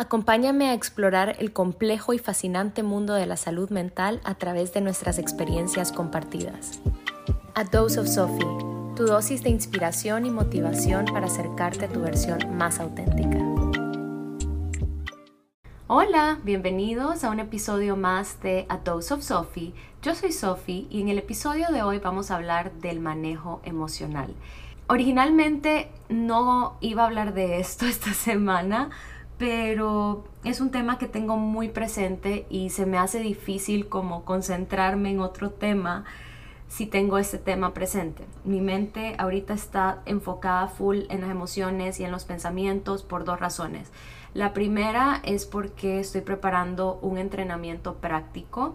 Acompáñame a explorar el complejo y fascinante mundo de la salud mental a través de nuestras experiencias compartidas. A Dose of Sophie, tu dosis de inspiración y motivación para acercarte a tu versión más auténtica. Hola, bienvenidos a un episodio más de A Dose of Sophie. Yo soy Sophie y en el episodio de hoy vamos a hablar del manejo emocional. Originalmente no iba a hablar de esto esta semana, pero es un tema que tengo muy presente y se me hace difícil como concentrarme en otro tema si tengo este tema presente. Mi mente ahorita está enfocada full en las emociones y en los pensamientos por dos razones. La primera es porque estoy preparando un entrenamiento práctico,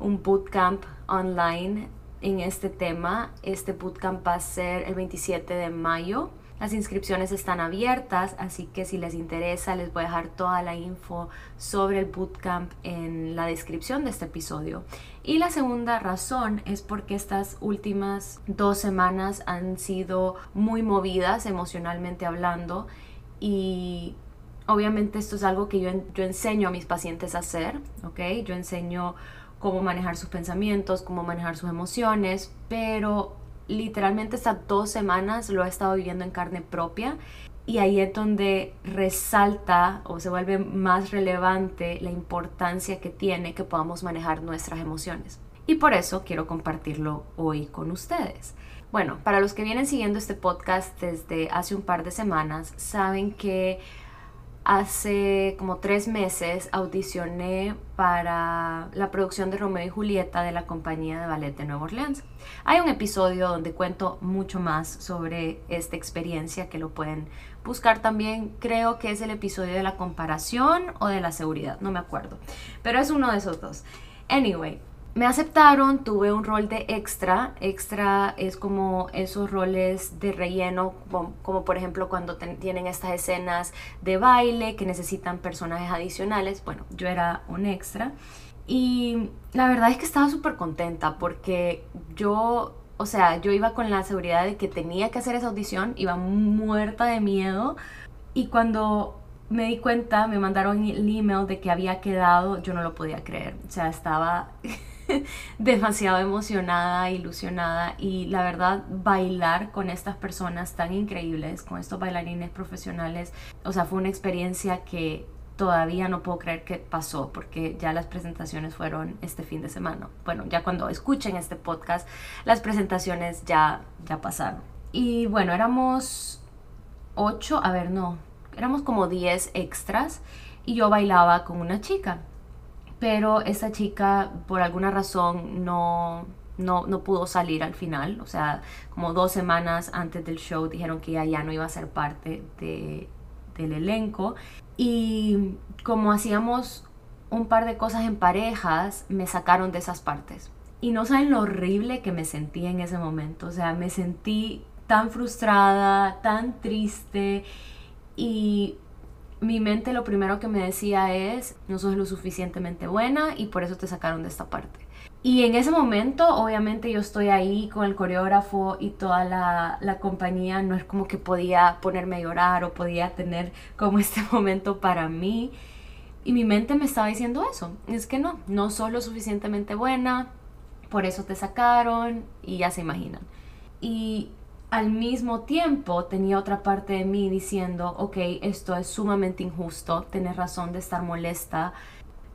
un bootcamp online en este tema. Este bootcamp va a ser el 27 de mayo las inscripciones están abiertas, así que si les interesa les voy a dejar toda la info sobre el bootcamp en la descripción de este episodio. Y la segunda razón es porque estas últimas dos semanas han sido muy movidas emocionalmente hablando y obviamente esto es algo que yo, yo enseño a mis pacientes a hacer, ¿ok? Yo enseño cómo manejar sus pensamientos, cómo manejar sus emociones, pero literalmente estas dos semanas lo he estado viviendo en carne propia y ahí es donde resalta o se vuelve más relevante la importancia que tiene que podamos manejar nuestras emociones. Y por eso quiero compartirlo hoy con ustedes. Bueno, para los que vienen siguiendo este podcast desde hace un par de semanas, saben que Hace como tres meses audicioné para la producción de Romeo y Julieta de la compañía de ballet de Nueva Orleans. Hay un episodio donde cuento mucho más sobre esta experiencia que lo pueden buscar también. Creo que es el episodio de la comparación o de la seguridad, no me acuerdo. Pero es uno de esos dos. Anyway, me aceptaron, tuve un rol de extra. Extra es como esos roles de relleno, como, por ejemplo cuando tienen estas escenas de baile que necesitan personajes adicionales. Bueno, yo era un extra. Y la verdad es que estaba súper contenta porque yo, o sea, yo iba con la seguridad de que tenía que hacer esa audición, iba muerta de miedo. Y cuando me di cuenta, me mandaron el email de que había quedado, yo no lo podía creer. O sea, estaba demasiado emocionada, ilusionada y la verdad bailar con estas personas tan increíbles, con estos bailarines profesionales, o sea, fue una experiencia que todavía no puedo creer que pasó porque ya las presentaciones fueron este fin de semana. Bueno, ya cuando escuchen este podcast, las presentaciones ya, ya pasaron. Y bueno, éramos ocho, a ver, no, éramos como diez extras y yo bailaba con una chica pero esa chica por alguna razón no, no, pudo salir al final. O sea, como dos semanas antes del show dijeron que ella ya no iba a ser parte de, del elenco. Y como hacíamos un par de cosas en parejas, me sacaron de esas partes. Y no saben lo horrible que me sentí en ese momento. O sea, me sentí tan frustrada, tan triste. Y mi mente lo primero que me decía es, no sos lo suficientemente buena y por eso te sacaron de esta parte. Y en ese momento, obviamente yo estoy ahí con el coreógrafo y toda la, la, compañía, no es como que podía ponerme a llorar o podía tener como este momento para mí. Y mi mente me estaba diciendo eso, es que no, no sos lo suficientemente buena, por eso te sacaron y ya se imaginan. Y al mismo tiempo tenía otra parte de mí diciendo, ok, esto es sumamente injusto, tienes razón de estar molesta,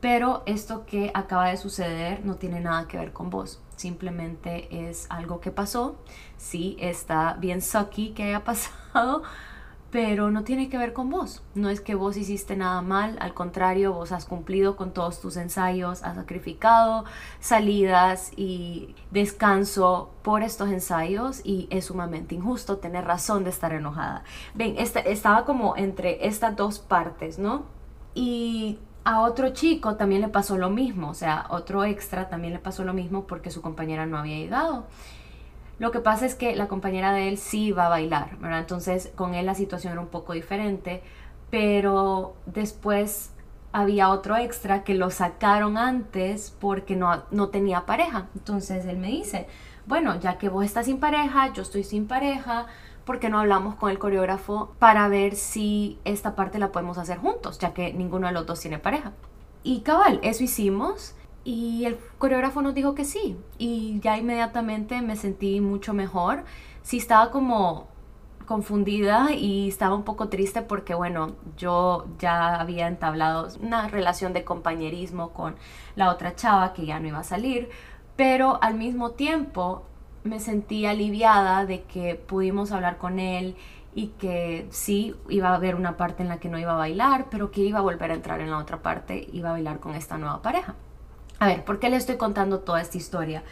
pero esto que acaba de suceder no tiene nada que ver con vos, simplemente es algo que pasó, sí, está bien sucky que haya pasado, pero no tiene que ver con vos. No es que vos hiciste nada mal, al contrario, vos has cumplido con todos tus ensayos, has sacrificado salidas y descanso por estos ensayos y es sumamente injusto tener razón de estar enojada. Ven, este, estaba como entre estas dos partes, ¿no? Y a otro chico también le pasó lo mismo, o sea, otro extra también le pasó lo mismo porque su compañera no había llegado. Lo que pasa es que la compañera de él sí iba a bailar, ¿verdad? Entonces con él la situación era un poco diferente, pero después había otro extra que lo sacaron antes porque no, no tenía pareja. Entonces él me dice, bueno, ya que vos estás sin pareja, yo estoy sin pareja, ¿por qué no hablamos con el coreógrafo para ver si esta parte la podemos hacer juntos, ya que ninguno de los dos tiene pareja? Y cabal, eso hicimos. Y el coreógrafo nos dijo que sí. Y ya inmediatamente me sentí mucho mejor. Sí estaba como confundida y estaba un poco triste porque, bueno, yo ya había entablado una relación de compañerismo con la otra chava que ya no iba a salir, pero al mismo tiempo me sentí aliviada de que pudimos hablar con él y que sí iba a haber una parte en la que no iba a bailar, pero que iba a volver a entrar en la otra parte, iba a bailar con esta nueva pareja. A ver, ¿por qué le estoy contando toda esta historia?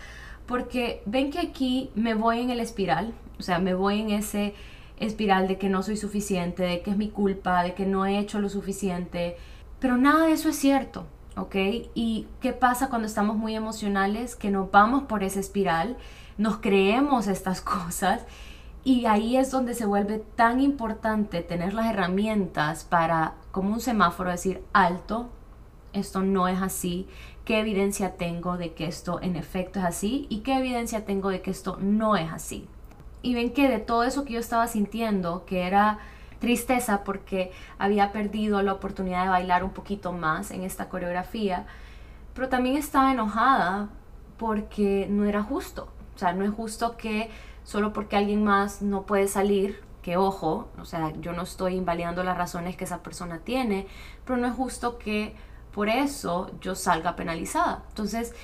Porque ven que aquí me voy en el espiral, o sea, me voy en ese espiral de que no soy suficiente, de que es mi culpa, de que no he hecho lo suficiente, pero nada de eso es cierto, ¿ok? ¿Y qué pasa cuando estamos muy emocionales? Que nos vamos por esa espiral, nos creemos estas cosas y ahí es donde se vuelve tan importante tener las herramientas para, como un semáforo, decir alto, esto no es así, qué evidencia tengo de que esto en efecto es así y qué evidencia tengo de que esto no es así. Y ven que de todo eso que yo estaba sintiendo, que era tristeza porque había perdido la oportunidad de bailar un poquito más en esta coreografía, pero también estaba enojada porque no era justo. O sea, no es justo que solo porque alguien más no puede salir, que ojo, o sea, yo no estoy invalidando las razones que esa persona tiene, pero no es justo que por eso yo salga penalizada. Entonces,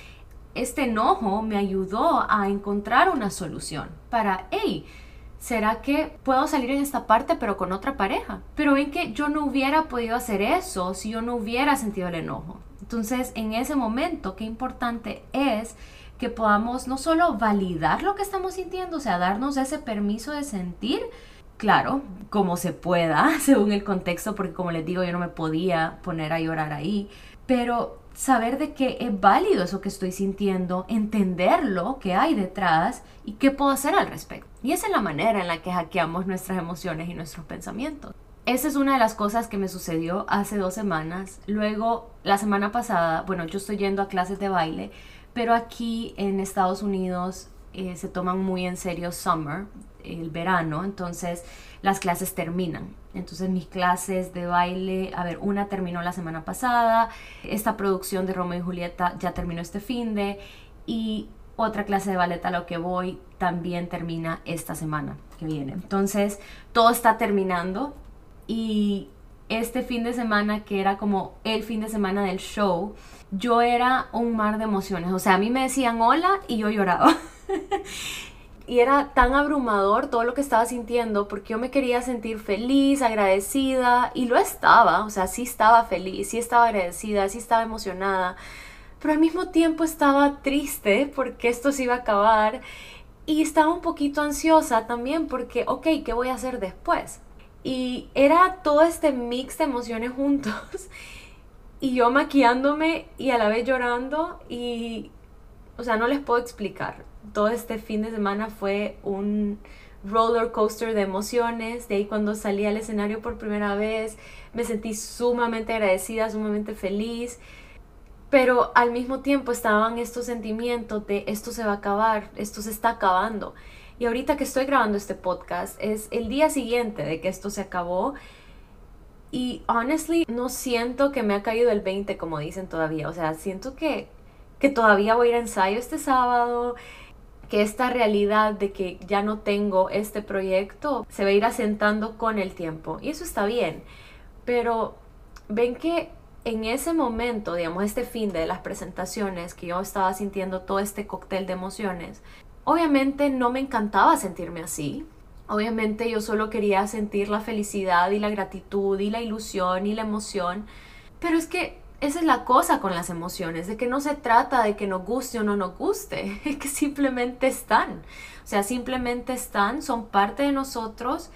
este enojo me ayudó a encontrar una solución para, hey, ¿será que puedo salir en esta parte pero con otra pareja? Pero ven que yo no hubiera podido hacer eso si yo no hubiera sentido el enojo. Entonces, en ese momento, qué importante es que podamos no solo validar lo que estamos sintiendo, o sea, darnos ese permiso de sentir, claro, como se pueda, según el contexto, porque como les digo, yo no me podía poner a llorar ahí, pero saber de que es válido eso que estoy sintiendo, entenderlo que hay detrás y qué puedo hacer al respecto. Y esa es la manera en la que hackeamos nuestras emociones y nuestros pensamientos. Esa es una de las cosas que me sucedió hace dos semanas. Luego, la semana pasada, bueno, yo estoy yendo a clases de baile pero aquí en Estados Unidos eh, se toman muy en serio summer, el verano, entonces las clases terminan. Entonces mis clases de baile, a ver, una terminó la semana pasada, esta producción de Romeo y Julieta ya terminó este fin de y otra clase de ballet a lo que voy también termina esta semana que viene. Entonces todo está terminando y este fin de semana que era como el fin de semana del show, yo era un mar de emociones. O sea, a mí me decían hola y yo lloraba. y era tan abrumador todo lo que estaba sintiendo porque yo me quería sentir feliz, agradecida y lo estaba. O sea, sí estaba feliz, sí estaba agradecida, sí estaba emocionada. Pero al mismo tiempo estaba triste porque esto se iba a acabar. Y estaba un poquito ansiosa también porque, ok, ¿qué voy a hacer después? Y era todo este mix de emociones juntos y yo maquillándome y a la vez llorando y, o sea, no les puedo explicar. Todo este fin de semana fue un roller coaster de emociones. De ahí cuando salí al escenario por primera vez me sentí sumamente agradecida, sumamente feliz. Pero al mismo tiempo estaban estos sentimientos de esto se va a acabar, esto se está acabando. Y ahorita que estoy grabando este podcast es el día siguiente de que esto se acabó y honestly, no siento que me ha caído el 20 como dicen todavía. O sea, siento que, que todavía voy a ir a ensayo este sábado, que esta realidad de que ya no tengo este proyecto se va a ir asentando con el tiempo. Y eso está bien. Pero ven que en ese momento, digamos, este fin de las presentaciones, que yo estaba sintiendo todo este cóctel de emociones, obviamente no me encantaba sentirme así. Obviamente yo solo quería sentir la felicidad y la gratitud y la ilusión y la emoción, pero es que esa es la cosa con las emociones, de que no se trata de que nos guste o no nos guste, es que simplemente están. O sea, simplemente están, son parte de nosotros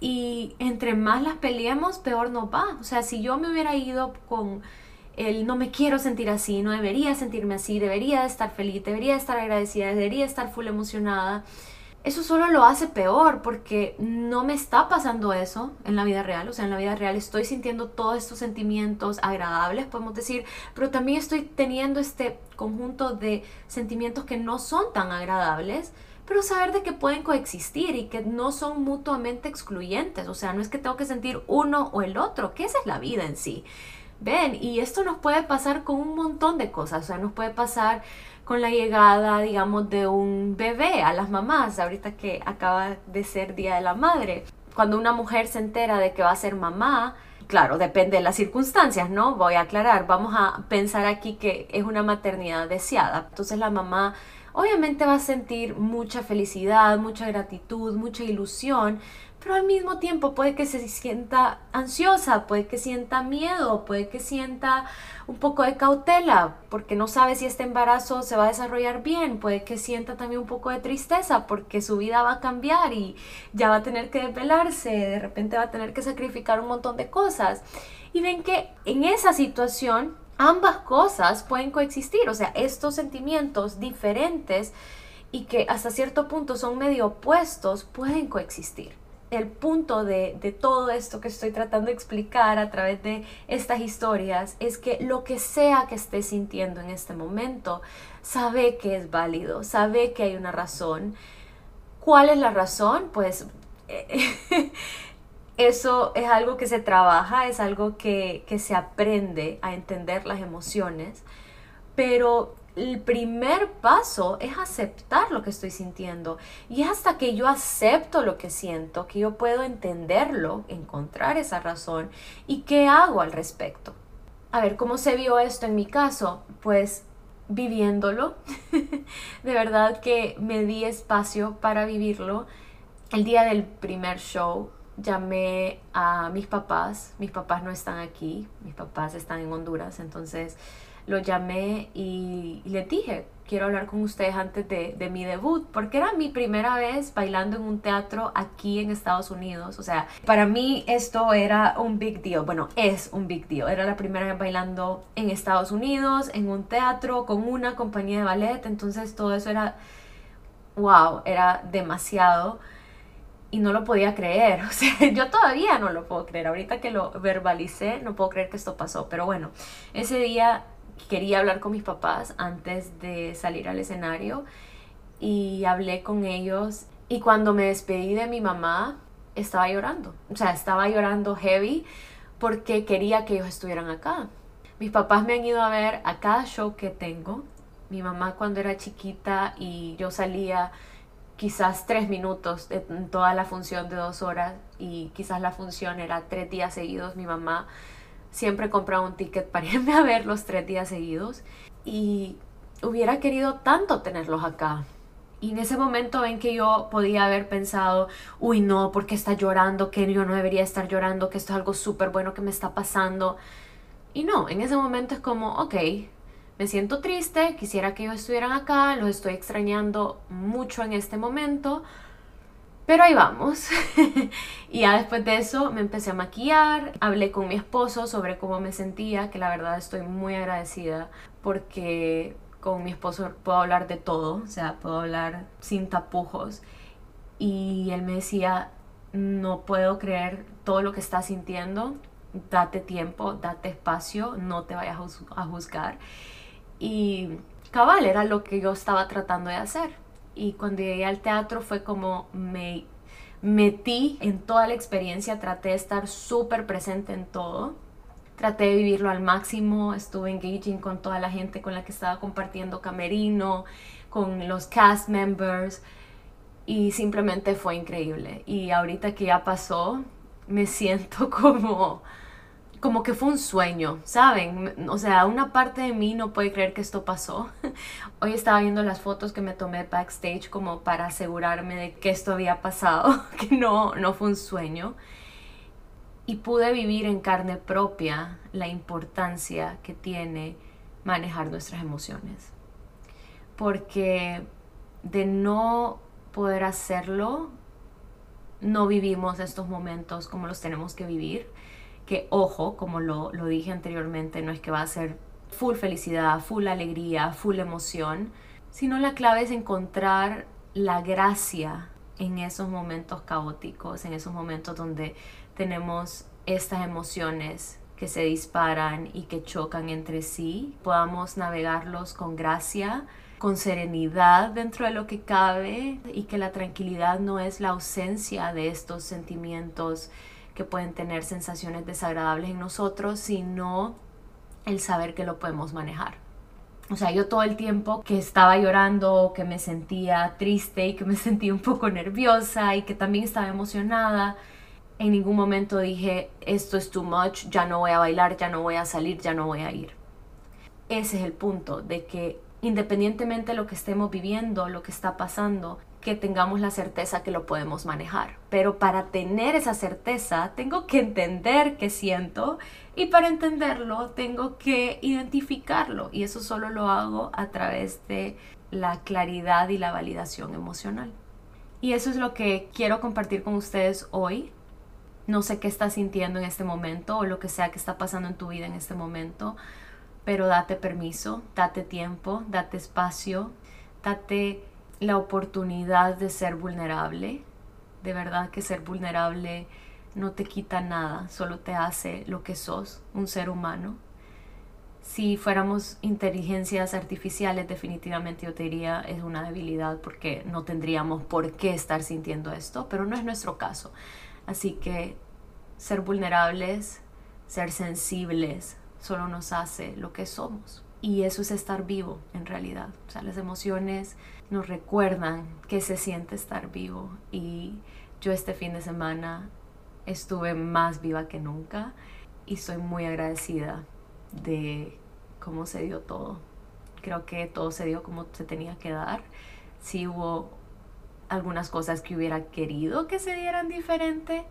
y entre más las peleemos, peor nos va. O sea, si yo me hubiera ido con el no me quiero sentir así, no debería sentirme así, debería estar feliz, debería estar agradecida, debería estar full emocionada, eso solo lo hace peor porque no me está pasando eso en la vida real. O sea, en la vida real estoy sintiendo todos estos sentimientos agradables, podemos decir, pero también estoy teniendo este conjunto de sentimientos que no son tan agradables, pero saber de que pueden coexistir y que no son mutuamente excluyentes, o sea, no es que tengo que sentir uno o el otro, que esa es la vida en sí. Ven, y esto nos puede pasar con un montón de cosas, o sea, nos puede pasar con la llegada, digamos, de un bebé a las mamás, ahorita que acaba de ser Día de la Madre. Cuando una mujer se entera de que va a ser mamá, claro, depende de las circunstancias, ¿no? Voy a aclarar, vamos a pensar aquí que es una maternidad deseada. Entonces la mamá obviamente va a sentir mucha felicidad, mucha gratitud, mucha ilusión, pero al mismo tiempo puede que se sienta ansiosa, puede que sienta miedo, puede que sienta un poco de cautela porque no sabe si este embarazo se va a desarrollar bien, puede que sienta también un poco de tristeza porque su vida va a cambiar y ya va a tener que desvelarse, de repente va a tener que sacrificar un montón de cosas. Y ven que en esa situación ambas cosas pueden coexistir, o sea, estos sentimientos diferentes y que hasta cierto punto son medio opuestos pueden coexistir el punto de, de, todo esto que estoy tratando de explicar a través de estas historias es que lo que sea que estés sintiendo en este momento, sabe que es válido, sabe que hay una razón. ¿Cuál es la razón? Pues eso es algo que se trabaja, es algo que, que se aprende a entender las emociones, pero el primer paso es aceptar lo que estoy sintiendo. Y es hasta que yo acepto lo que siento, que yo puedo entenderlo, encontrar esa razón y qué hago al respecto. A ver, ¿cómo se vio esto en mi caso? Pues viviéndolo. de verdad que me di espacio para vivirlo. El día del primer show llamé a mis papás. Mis papás no están aquí, mis papás están en Honduras, entonces lo llamé y, le dije, quiero hablar con ustedes antes de, de, mi debut, porque era mi primera vez bailando en un teatro aquí en Estados Unidos. O sea, para mí esto era un big deal. Bueno, es un big deal. Era la primera vez bailando en Estados Unidos, en un teatro, con una compañía de ballet. Entonces todo eso era, wow, era demasiado. Y no lo podía creer. O sea, yo todavía no lo puedo creer. Ahorita que lo verbalicé, no puedo creer que esto pasó. Pero bueno, ese día quería hablar con mis papás antes de salir al escenario y hablé con ellos y cuando me despedí de mi mamá estaba llorando, o sea, estaba llorando heavy porque quería que ellos estuvieran acá. Mis papás me han ido a ver a cada show que tengo. Mi mamá cuando era chiquita y yo salía quizás tres minutos de toda la función de dos horas y quizás la función era tres días seguidos, mi mamá siempre compraba un ticket para irme a ver los tres días seguidos y hubiera querido tanto tenerlos acá. Y en ese momento ven que yo podía haber pensado, uy no, porque está llorando, que yo no debería estar llorando, que esto es algo súper bueno que me está pasando. Y no, en ese momento es como, ok, me siento triste, quisiera que ellos estuvieran acá, los estoy extrañando mucho en este momento, pero ahí vamos. y ya después de eso me empecé a maquillar, hablé con mi esposo sobre cómo me sentía, que la verdad estoy muy agradecida porque con mi esposo puedo hablar de todo, o sea, puedo hablar sin tapujos. Y él me decía, no puedo creer todo lo que estás sintiendo, date tiempo, date espacio, no te vayas a juzgar. Y cabal, era lo que yo estaba tratando de hacer y cuando llegué al teatro fue como me metí en toda la experiencia, traté de estar súper presente en todo, traté de vivirlo al máximo, estuve engaging con toda la gente con la que estaba compartiendo camerino, con los cast members y simplemente fue increíble. Y ahorita que ya pasó, me siento como como que fue un sueño, ¿saben? O sea, una parte de mí no puede creer que esto pasó. Hoy estaba viendo las fotos que me tomé backstage como para asegurarme de que esto había pasado, que no, no fue un sueño. Y pude vivir en carne propia la importancia que tiene manejar nuestras emociones. Porque de no poder hacerlo, no vivimos estos momentos como los tenemos que vivir que ojo, como lo, lo dije anteriormente, no es que va a ser full felicidad, full alegría, full emoción, sino la clave es encontrar la gracia en esos momentos caóticos, en esos momentos donde tenemos estas emociones que se disparan y que chocan entre sí, podamos navegarlos con gracia con serenidad dentro de lo que cabe y que la tranquilidad no es la ausencia de estos sentimientos que pueden tener sensaciones desagradables en nosotros, sino el saber que lo podemos manejar. O sea, yo todo el tiempo que estaba llorando, que me sentía triste y que me sentía un poco nerviosa y que también estaba emocionada, en ningún momento dije, esto es too much, ya no voy a bailar, ya no voy a salir, ya no voy a ir. Ese es el punto, de que independientemente de lo que estemos viviendo, lo que está pasando, que tengamos la certeza que lo podemos manejar. Pero para tener esa certeza, tengo que entender qué siento y para entenderlo, tengo que identificarlo. Y eso solo lo hago a través de la claridad y la validación emocional. Y eso es lo que quiero compartir con ustedes hoy. No sé qué estás sintiendo en este momento o lo que sea que está pasando en tu vida en este momento, pero date permiso, date tiempo, date espacio, date la oportunidad de ser vulnerable. De verdad que ser vulnerable no te quita nada, solo te hace lo que sos, un ser humano. Si fuéramos inteligencias artificiales, definitivamente yo te diría es una debilidad porque no tendríamos por qué estar sintiendo esto, pero no es nuestro caso. Así que ser vulnerables, ser sensibles, solo nos hace lo que somos. Y eso es estar vivo en realidad. O sea, las emociones nos recuerdan que se siente estar vivo. Y yo este fin de semana estuve más viva que nunca y estoy muy agradecida de cómo se dio todo. Creo que todo se dio como se tenía que dar. Sí hubo algunas cosas que hubiera querido que se dieran diferente,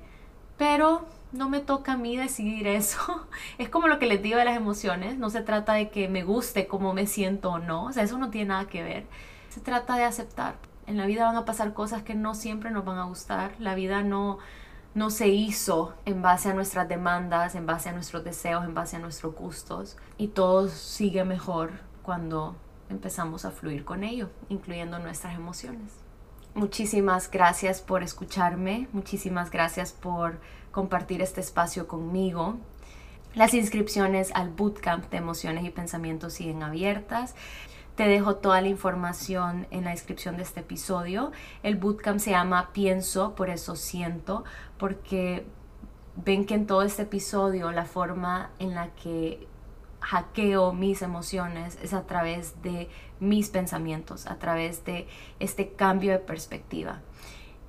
pero no me toca a mí decidir eso. Es como lo que les digo de las emociones. No se trata de que me guste cómo me siento o no. O sea, eso no tiene nada que ver. Se trata de aceptar. En la vida van a pasar cosas que no siempre nos van a gustar. La vida no, no se hizo en base a nuestras demandas, en base a nuestros deseos, en base a nuestros gustos. Y todo sigue mejor cuando empezamos a fluir con ello, incluyendo nuestras emociones. Muchísimas gracias por escucharme, muchísimas gracias por compartir este espacio conmigo. Las inscripciones al Bootcamp de Emociones y Pensamientos siguen abiertas. Te dejo toda la información en la descripción de este episodio. El bootcamp se llama Pienso, por eso siento, porque ven que en todo este episodio la forma en la que hackeo mis emociones es a través de mis pensamientos, a través de este cambio de perspectiva.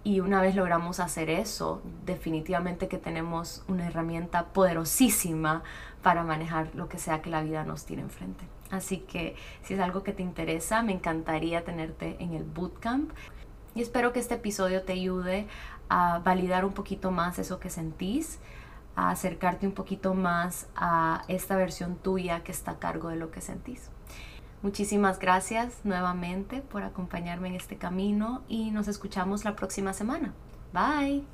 Y una vez logramos hacer eso, definitivamente que tenemos una herramienta poderosísima para manejar lo que sea que la vida nos tire enfrente. Así que si es algo que te interesa, me encantaría tenerte en el bootcamp. Y espero que este episodio te ayude a validar un poquito más eso que sentís, a acercarte un poquito más a esta versión tuya que está a cargo de lo que sentís. Muchísimas gracias nuevamente por acompañarme en este camino y nos escuchamos la próxima semana. Bye.